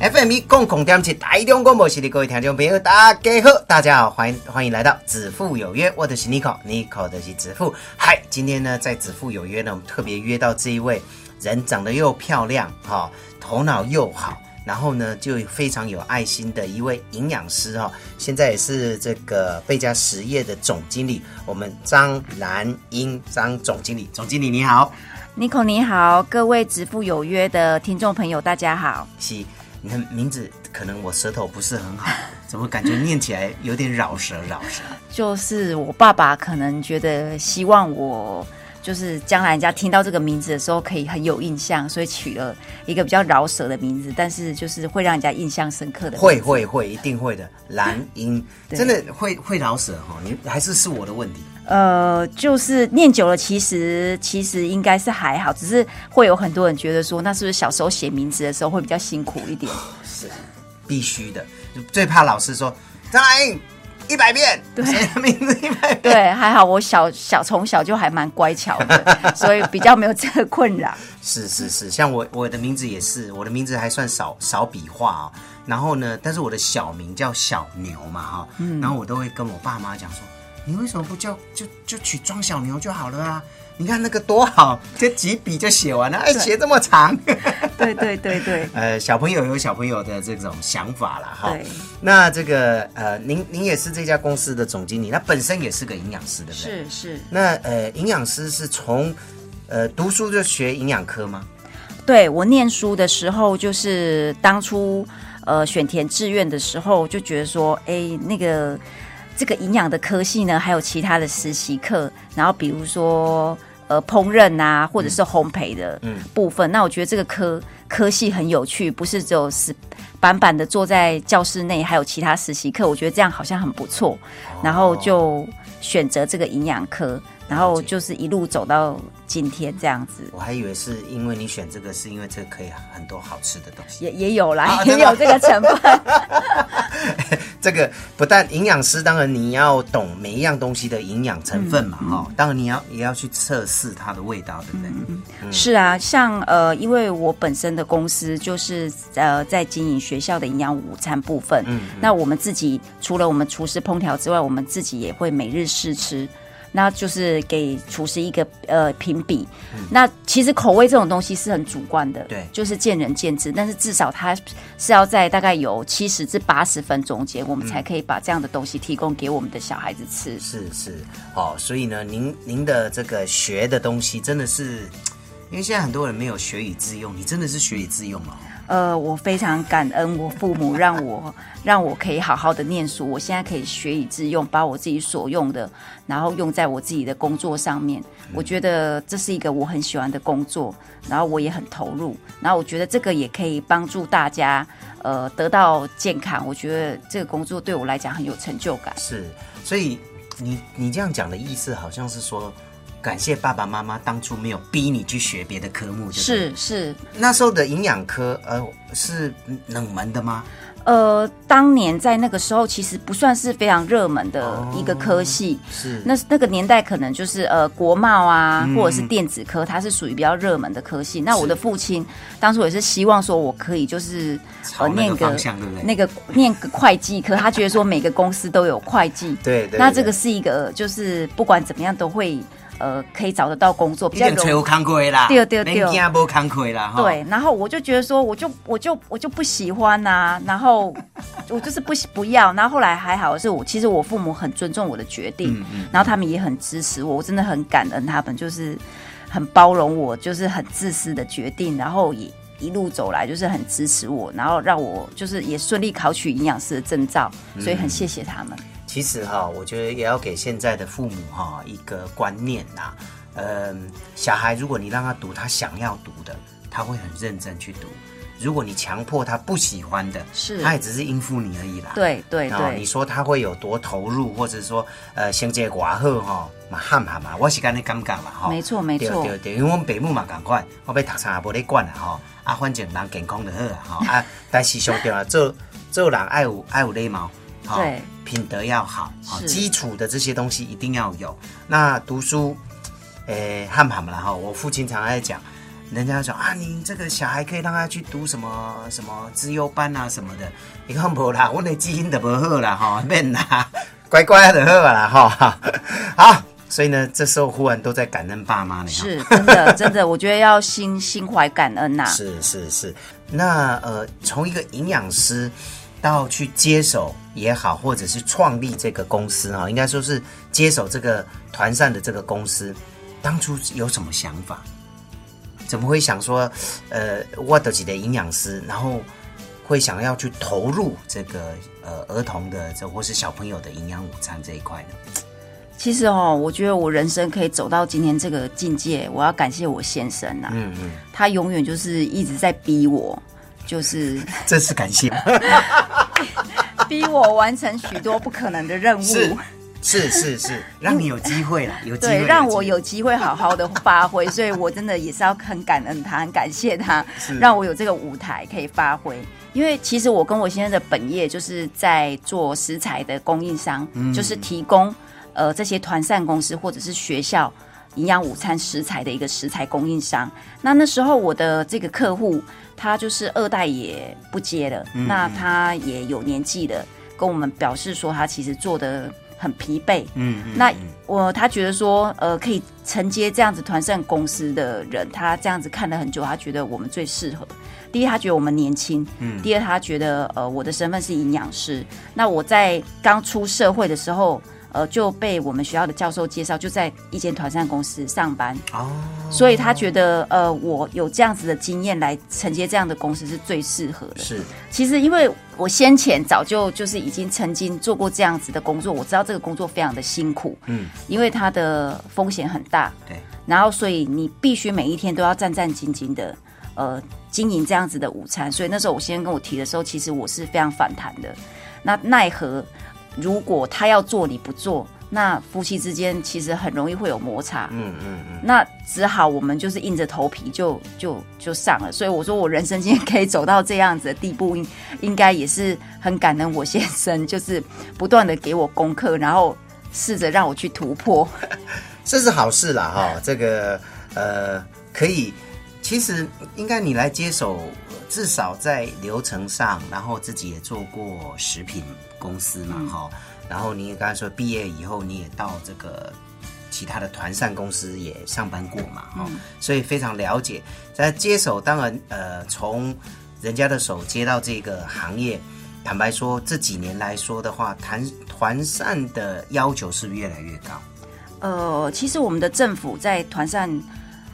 FM 共共点起台中广播系的各位听众朋友，大家好，大家好，欢迎欢迎来到子父有约，我的是 Nico，Nico 的是子父。嗨，今天呢，在子父有约呢，我们特别约到这一位人，长得又漂亮，哈，头脑又好，然后呢，就非常有爱心的一位营养师，哈，现在也是这个贝加实业的总经理，我们张兰英张总经理，总经理你好，Nico 你好，各位子父有约的听众朋友大家好，是。你看名字可能我舌头不是很好，怎么感觉念起来有点绕舌绕舌？就是我爸爸可能觉得希望我就是将来人家听到这个名字的时候可以很有印象，所以取了一个比较饶舌的名字，但是就是会让人家印象深刻的。会会会，一定会的。蓝音真的会会饶舌哈？你还是是我的问题？呃，就是念久了，其实其实应该是还好，只是会有很多人觉得说，那是不是小时候写名字的时候会比较辛苦一点？是，必须的。最怕老师说张兰一百遍，对名字一百遍。对，还好我小小从小就还蛮乖巧的，所以比较没有这个困扰。是是是，像我我的名字也是，我的名字还算少少笔画啊。然后呢，但是我的小名叫小牛嘛哈，然后我都会跟我爸妈讲说。你为什么不叫就就取装小牛就好了啊？你看那个多好，这几笔就写完了，哎，写这么长。对对对对。呃，小朋友有小朋友的这种想法了哈。那这个呃，您您也是这家公司的总经理，那本身也是个营养师，对不对？是是。那呃，营养师是从呃读书就学营养科吗？对我念书的时候，就是当初呃选填志愿的时候，就觉得说，哎，那个。这个营养的科系呢，还有其他的实习课，然后比如说呃烹饪啊，或者是烘焙的部分。那我觉得这个科科系很有趣，不是只有死板板的坐在教室内，还有其他实习课。我觉得这样好像很不错，然后就选择这个营养科。然后就是一路走到今天这样子，我还以为是因为你选这个，是因为这可以很多好吃的东西，也也有啦，也有这个成分。这个不但营养师，当然你要懂每一样东西的营养成分嘛，哈，当然你要也要去测试它的味道，对不对？是啊，像呃，因为我本身的公司就是呃在经营学校的营养午餐部分，嗯，那我们自己除了我们厨师烹调之外，我们自己也会每日试吃。那就是给厨师一个呃评比，那其实口味这种东西是很主观的，对，就是见仁见智。但是至少它是要在大概有七十至八十分中间，我们才可以把这样的东西提供给我们的小孩子吃。是是哦，所以呢，您您的这个学的东西真的是，因为现在很多人没有学以致用，你真的是学以致用哦。呃，我非常感恩我父母，让我让我可以好好的念书。我现在可以学以致用，把我自己所用的，然后用在我自己的工作上面。我觉得这是一个我很喜欢的工作，然后我也很投入。然后我觉得这个也可以帮助大家，呃，得到健康。我觉得这个工作对我来讲很有成就感。是，所以你你这样讲的意思，好像是说。感谢爸爸妈妈当初没有逼你去学别的科目，是是。那时候的营养科，呃，是冷门的吗？呃，当年在那个时候，其实不算是非常热门的一个科系。是，那那个年代可能就是呃国贸啊，或者是电子科，它是属于比较热门的科系。那我的父亲当初也是希望说我可以就是呃念个那个念个会计科，他觉得说每个公司都有会计。对对。那这个是一个就是不管怎么样都会。呃，可以找得到工作，比较有坎坷啦，对对对，没不坎坷啦。对，然后我就觉得说，我就我就我就不喜欢呐，然后 我就是不不要。然后后来还好是我，其实我父母很尊重我的决定，然后他们也很支持我，我真的很感恩他们，就是很包容我，就是很自私的决定，然后也一路走来就是很支持我，然后让我就是也顺利考取营养师的证照，所以很谢谢他们。其实哈，我觉得也要给现在的父母哈一个观念呐，嗯，小孩如果你让他读他想要读的，他会很认真去读。如果你强迫他不喜欢的，是他也只是应付你而已啦。对对哦，你对，说他会有多投入，或者说呃，成绩偌好哈，嘛喊喊嘛，我是干你感觉嘛哈。没错没错对对对，因为我们北母嘛赶快，我要读啥也无咧管啦吼，啊，反正人健康就好啊吼啊，但是上重要做做人爱有爱有礼貌，吼对，品德要好，基础的这些东西一定要有。那读书，诶，汉喊啦哈，我父亲常在讲。人家说啊，你这个小孩可以让他去读什么什么资优班啊什么的，你看无啦，我的基因都不好啦哈，免啦，乖乖的好啦哈。好，所以呢，这时候忽然都在感恩爸妈呢。哈是真的 真的，我觉得要心心怀感恩呐、是是是，那呃，从一个营养师到去接手也好，或者是创立这个公司啊，应该说是接手这个团膳的这个公司，当初有什么想法？怎么会想说，呃，我的几的营养师，然后会想要去投入这个呃儿童的这或是小朋友的营养午餐这一块呢？其实哦，我觉得我人生可以走到今天这个境界，我要感谢我先生呐、嗯嗯，他永远就是一直在逼我，就是 这是感谢，逼我完成许多不可能的任务。是是是是，让你有机会了，有机会，对，让我有机会好好的发挥，所以我真的也是要很感恩他，很感谢他，让我有这个舞台可以发挥。因为其实我跟我先生的本业就是在做食材的供应商，嗯就是提供呃这些团膳公司或者是学校营养午餐食材的一个食材供应商。那那时候我的这个客户他就是二代也不接了，嗯那他也有年纪了，跟我们表示说他其实做的很疲惫，嗯嗯，那我他觉得说，呃，可以承接这样子团膳公司的人，他这样子看了很久，他觉得我们最适合。第一，他觉得我们年轻；嗯第二，他觉得呃，我的身份是营养师。那我在刚出社会的时候，呃，就被我们学校的教授介绍，就在一间团膳公司上班，哦，所以他觉得呃，我有这样子的经验来承接这样的公司是最适合的。是其实因为我先前早就就是已经曾经做过这样子的工作，我知道这个工作非常的辛苦，嗯，因为它的风险很大，对，然后所以你必须每一天都要战战兢兢的，呃，经营这样子的午餐。所以那时候我先生跟我提的时候，其实我是非常反弹的。那奈何如果他要做你不做，那夫妻之间其实很容易会有摩擦。嗯嗯嗯，那只好我们就是硬着头皮就就就上了，所以我说我人生今天可以走到这样子的地步，应应该也是很感恩我先生，就是不断的给我功课，然后试着让我去突破。这是好事啦哈。这个呃，可以，其实应该你来接手，至少在流程上，然后自己也做过食品公司嘛哈。然后你也刚才说毕业以后，你也到这个其他的团膳公司也上班过嘛哈，所以非常了解。在接手，当然呃，从人家的手接到这个行业。坦白说，这几年来说的话，团团膳的要求是越来越高。呃，其实我们的政府在团膳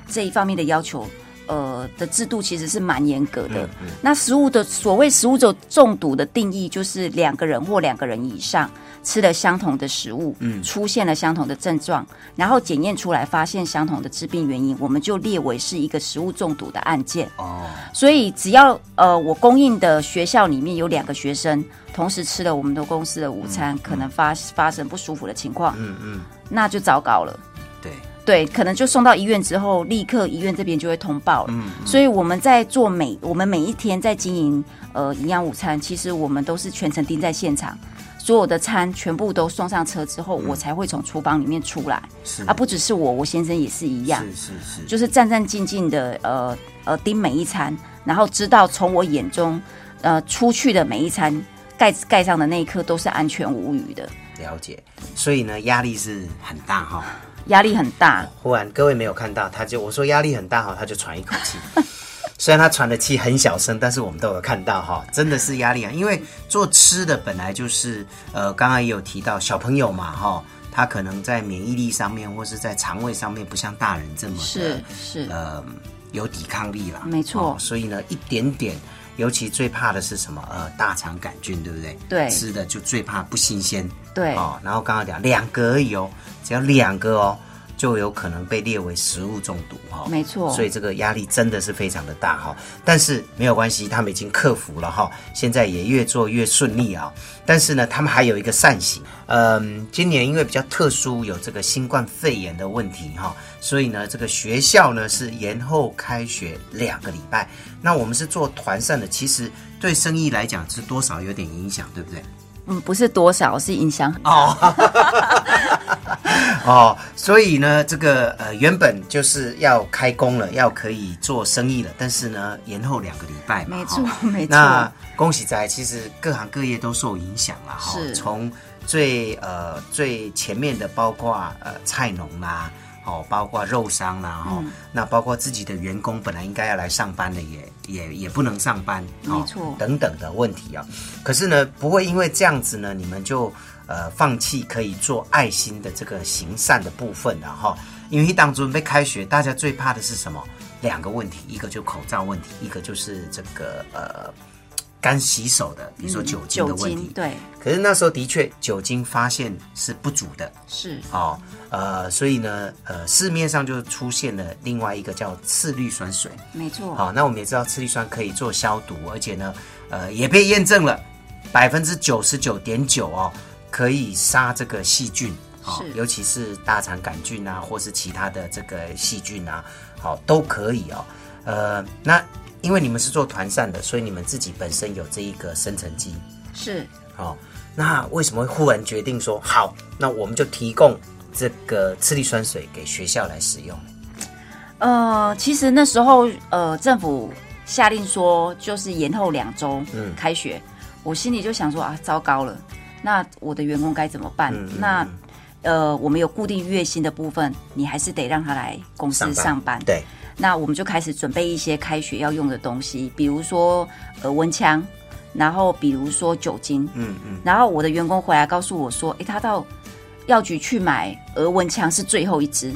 这一方面的要求。呃的制度其实是蛮严格的。那食物的所谓食物中中毒的定义，就是两个人或两个人以上吃了相同的食物，嗯，出现了相同的症状，然后检验出来发现相同的致病原因，我们就列为是一个食物中毒的案件。哦，所以只要呃我供应的学校里面有两个学生同时吃了我们的公司的午餐，可能发发生不舒服的情况，嗯嗯，那就糟糕了。对，对，可能就送到医院之后，立刻医院这边就会通报了。嗯所以我们在做每我们每一天在经营呃营养午餐，其实我们都是全程盯在现场，所有的餐全部都送上车之后，我才会从厨房里面出来。是啊，不只是我，我先生也是一样，是是是，就是战战兢兢的呃呃盯每一餐，然后知道从我眼中呃出去的每一餐盖盖上的那一刻都是安全无虞的，了解。所以呢，压力是很大哈。压力很大。忽然各位没有看到，他就我说压力很大哈，他就喘一口气。虽然他喘的气很小声，但是我们都有看到哈，真的是压力啊。因为做吃的本来就是呃，刚刚也有提到小朋友嘛哈，他可能在免疫力上面或是在肠胃上面不像大人这么是是，呃有抵抗力啦。没错哦所以呢，一点点。尤其最怕的是什么？呃，大肠杆菌，对不对？对吃的就最怕不新鲜。对哦，然后刚刚讲两格而已哦，只要两个哦，就有可能被列为食物中毒哈。没错所以这个压力真的是非常的大哈。但是没有关系，他们已经克服了哈，现在也越做越顺利啊。但是呢，他们还有一个善行，嗯，今年因为比较特殊，有这个新冠肺炎的问题哈，所以呢，这个学校呢是延后开学两个礼拜。那我们是做团扇的，其实对生意来讲是多少有点影响，对不对？嗯，不是多少，是影响。哦，哦，所以呢，这个呃原本就是要开工了，要可以做生意了，但是呢，延后两个礼拜嘛，没错哈 没错那恭喜仔，其实各行各业都受影响了哈，是从最呃最前面的，包括呃菜农啦。哦，包括肉商啦，哈、嗯那包括自己的员工本来应该要来上班的也，也也不能上班，哦没错等等的问题啊。可是呢，不会因为这样子呢，你们就呃放弃可以做爱心的这个行善的部分了哈。因为当准备开学，大家最怕的是什么？两个问题，一个就口罩问题，一个就是这个呃干洗手的，比如说酒精的酒问题。精对可是那时候的确酒精发现是不足的，是哦，呃，所以呢，呃，市面上就出现了另外一个叫次氯酸水。没错。好、那我们也知道次氯酸可以做消毒，而且呢，呃，也被验证了百分之九十九点九哦，可以杀这个细菌。哦尤其是大肠杆菌啊，或是其他的这个细菌啊，好、都可以哦。呃，那因为你们是做团膳的，所以你们自己本身有这一个生成机，是哦，那为什么会忽然决定说好，那我们就提供这个次氯酸水给学校来使用？呃，其实那时候呃，政府下令说就是延后两周嗯开学，我心里就想说啊，糟糕了，那我的员工该怎么办？那呃，我们有固定月薪的部分，你还是得让他来公司上班。对，那我们就开始准备一些开学要用的东西，比如说额温枪，然后比如说酒精。嗯嗯，然后我的员工回来告诉我说，诶，他到药局去买额温枪是最后一支，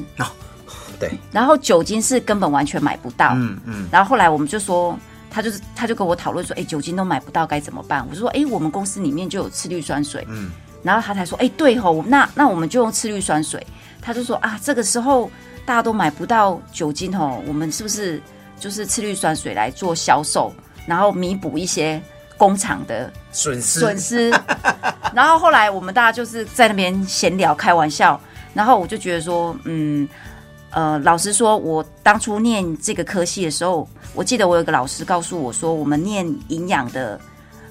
对，然后酒精是根本完全买不到。嗯嗯，然后后来我们就说，他就是他就跟我讨论说，哎，酒精都买不到该怎么办？我就说，哎，我们公司里面就有次氯酸水。嗯，然后他才说，哎，对吼，那那我们就用次氯酸水。他就说啊，这个时候大家都买不到酒精吼，我们是不是就是次氯酸水来做销售，然后弥补一些工厂的损失损失。然后后来我们大家就是在那边闲聊开玩笑，然后我就觉得说，嗯，呃，老实说，我当初念这个科系的时候，我记得我有个老师告诉我说，我们念营养的。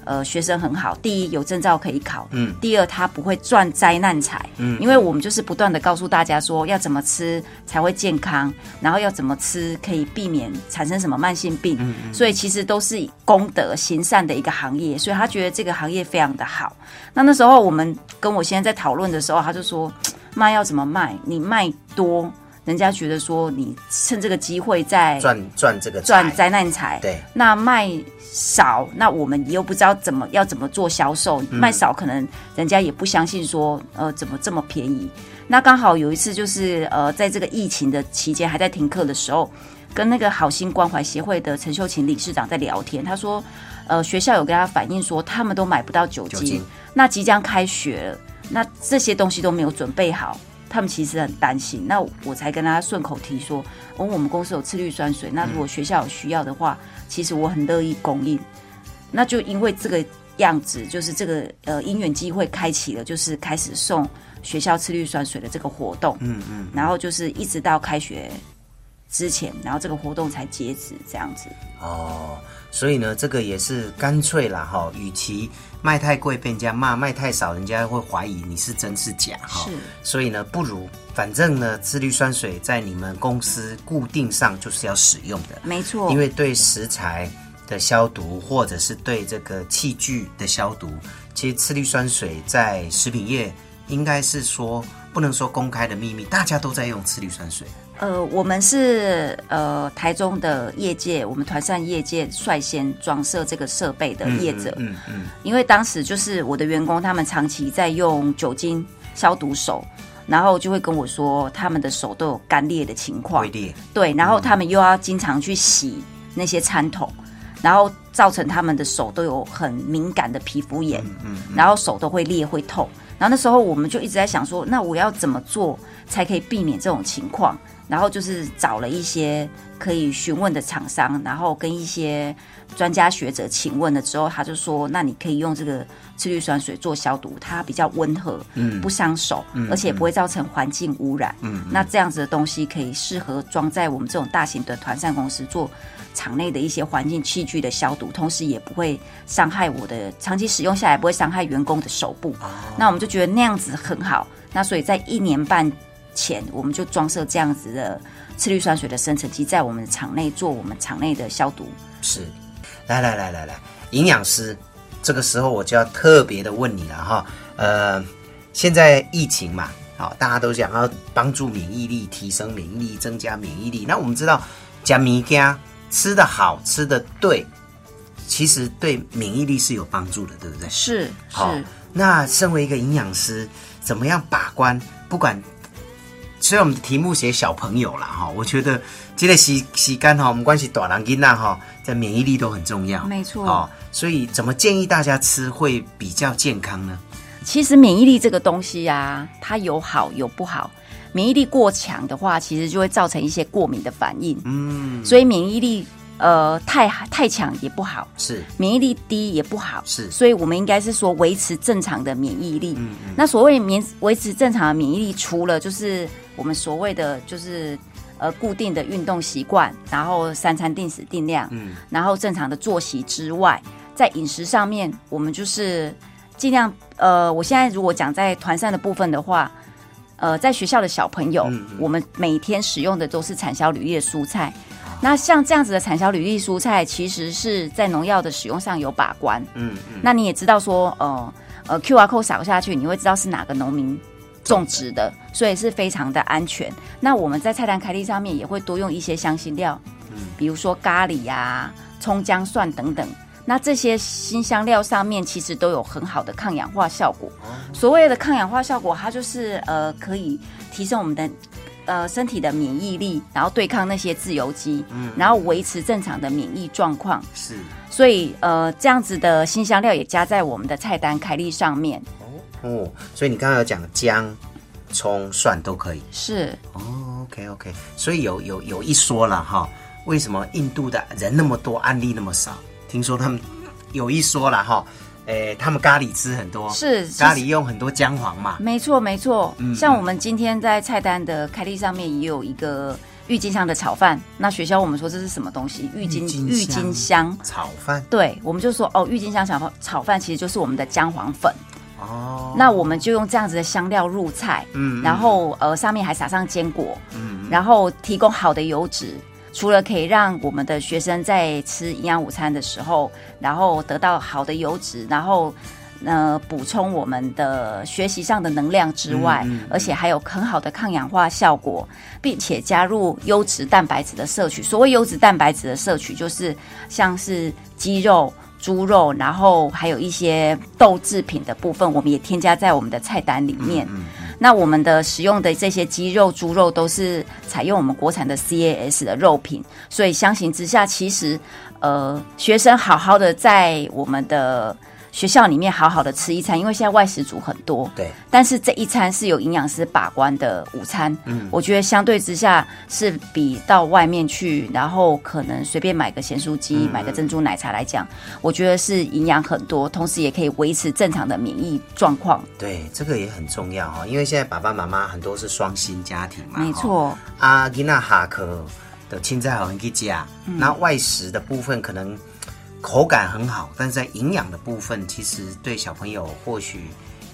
呃，学生很好。第一，有证照可以考；嗯第二，他不会赚灾难财。嗯因为我们就是不断的告诉大家说，要怎么吃才会健康，然后要怎么吃可以避免产生什么慢性病。嗯所以其实都是以功德行善的一个行业，所以他觉得这个行业非常的好。那那时候我们跟我先生在讨论的时候，他就说卖要怎么卖？你卖多，人家觉得说你趁这个机会在赚赚这个赚财灾难财。对，那卖少，那我们又不知道怎么要怎么做销售，嗯卖少可能人家也不相信说，呃，怎么这么便宜？那刚好有一次就是呃，在这个疫情的期间还在停课的时候，跟那个好心关怀协会的陈秀琴理事长在聊天，他说，呃，学校有跟他反映说，他们都买不到酒精，酒精那即将开学了，那这些东西都没有准备好。他们其实很担心，那我才跟他顺口提说，哦，我们公司有次氯酸水，那如果学校有需要的话，其实我很乐意供应。那就因为这个样子，就是这个呃因缘机会开启了，就是开始送学校次氯酸水的这个活动，嗯嗯，然后就是一直到开学之前，然后这个活动才截止这样子。哦，所以呢，这个也是干脆啦哈，与其卖太贵被人家骂，卖太少人家会怀疑你是真是假哈。是所以呢，不如反正呢，次氯酸水在你们公司固定上就是要使用的，没错，因为对食材的消毒，或者是对这个器具的消毒，其实次氯酸水在食品业应该是说不能说公开的秘密，大家都在用次氯酸水。呃，我们是呃台中的业界，我们团扇业界率先装设这个设备的业者，嗯嗯因为当时就是我的员工，他们长期在用酒精消毒手，然后就会跟我说，他们的手都有干裂的情嗯，况。龟，裂，对，然后他们又要经常去洗那些餐桶，然后造成他们的手都有很敏感的皮肤炎，嗯。然后手都会裂会痛。然后那时候我们就一直在想说，那我要怎么做才可以避免这种情况？然后就是找了一些可以询问的厂商，然后跟一些专家学者请问了之后，他就说，那你可以用这个次氯酸水做消毒，它比较温和，嗯不伤手，而且不会造成环境污染。嗯那这样子的东西可以适合装在我们这种大型的团扇公司做场内的一些环境器具的消毒，同时也不会伤害我的长期使用下来不会伤害员工的手部。那我们就觉得那样子很好。那所以在一年半前，我们就装设这样子的次氯酸水的生成机，在我们场内做我们场内的消毒。是，来来来来来，营养师，这个时候我就要特别的问你了哈，呃，现在疫情嘛，好、大家都想要帮助免疫力，提升免疫力，增加免疫力。那我们知道，加米加吃的好，吃的对，其实对免疫力是有帮助的，对不对？是好是，那身为一个营养师，怎么样把关？不管，虽然我们的题目写小朋友啦，哈，我觉得这个时时间哈，我们关系大人囡仔哈，在免疫力都很重要，没错哦，所以怎么建议大家吃会比较健康呢？其实免疫力这个东西啊，它有好有不好。免疫力过强的话，其实就会造成一些过敏的反应。嗯，所以免疫力呃太太强也不好，是免疫力低也不好。是所以我们应该是说维持正常的免疫力。嗯嗯那所谓免维持正常的免疫力，除了就是我们所谓的就是呃固定的运动习惯，然后三餐定时定量，嗯然后正常的作息之外，在饮食上面，我们就是尽量呃，我现在如果讲在团膳的部分的话。呃，在学校的小朋友，嗯嗯我们每天使用的都是产销履历的蔬菜。啊那像这样子的产销履历蔬菜，其实是在农药的使用上有把关。嗯嗯，那你也知道说，呃呃，QR code 扫下去，你会知道是哪个农民种植的，所以是非常的安全。那我们在菜单开立上面也会多用一些香辛料，嗯比如说咖喱呀、葱姜蒜等等。那这些新香料上面其实都有很好的抗氧化效果。所谓的抗氧化效果，它就是呃可以提升我们的呃身体的免疫力，然后对抗那些自由基，嗯然后维持正常的免疫状况。是所以呃，这样子的新香料也加在我们的菜单开立上面。哦，所以你刚刚有讲姜、葱、蒜都可以是哦。OK OK，所以有有有一说了哈，为什么印度的人那么多，案例那么少？听说他们有一说了哈，诶，他们咖喱吃很多，是咖喱用很多姜黄嘛，没错没错。嗯像我们今天在菜单的开立上面也有一个郁金香的炒饭。那学校我们说这是什么东西？郁金郁金郁金香。炒饭对，我们就说哦，郁金香炒饭炒饭其实就是我们的姜黄粉。哦，那我们就用这样子的香料入菜，嗯然后呃上面还撒上坚果，嗯然后提供好的油脂。除了可以让我们的学生在吃营养午餐的时候，然后得到好的油脂，然后呃补充我们的学习上的能量之外，嗯嗯嗯而且还有很好的抗氧化效果，并且加入优质蛋白质的摄取。所谓优质蛋白质的摄取，就是像是鸡肉。猪肉，然后还有一些豆制品的部分，我们也添加在我们的菜单里面。嗯那我们的使用的这些鸡肉、猪肉都是采用我们国产的 CAS 的肉品，所以相形之下，其实呃，学生好好的在我们的学校里面好好的吃一餐，因为现在外食族很多，对，但是这一餐是有营养师把关的午餐，嗯。我觉得相对之下是比到外面去，然后可能随便买个咸酥鸡、嗯。买个珍珠奶茶来讲，我觉得是营养很多，同时也可以维持正常的免疫状况。对，这个也很重要哈，因为现在爸爸妈妈很多是双薪家庭嘛，哈没错，啊，囡仔下课的青菜好像去加，嗯。那外食的部分可能口感很好，但是在营养的部分，其实对小朋友或许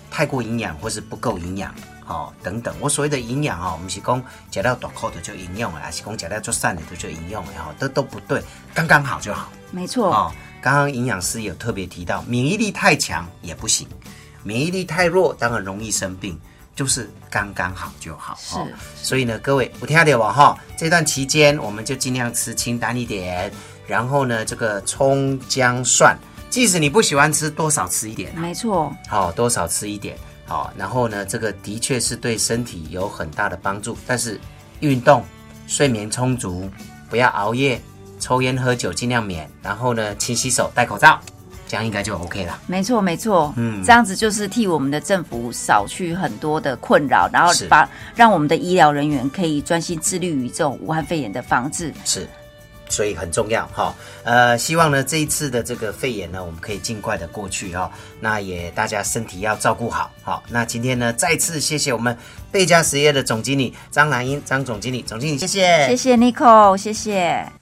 太过营养或是不够营养。哦，等等，我所谓的营养哦，不是讲食了大口的就营养了，还是讲食了做散的就就营养了哈，都都不对，刚刚好就好。没错。哦，刚刚营养师有特别提到，免疫力太强也不行，免疫力太弱当然容易生病，就是刚刚好就好。是哦，所以呢，各位我听到吧哈，这段期间我们就尽量吃清淡一点，然后呢，这个葱姜蒜，即使你不喜欢吃，多少吃一点啊，没错，好、多少吃一点。好、然后呢，这个的确是对身体有很大的帮助，但是运动、睡眠充足，不要熬夜，抽烟喝酒尽量免，然后呢，勤洗手，戴口罩。这样应该就 OK 了。没错，没错，嗯嗯，这样子就是替我们的政府少去很多的困扰，然后是把让我们的医疗人员可以专心致力于这种武汉肺炎的防治。是，所以很重要哈。呃，希望呢这一次的这个肺炎呢，我们可以尽快的过去哈。那也大家身体要照顾好。好，那今天呢再次谢谢我们贝加实业的总经理张兰英张总经理，总经理谢谢，谢谢 Nico，谢谢。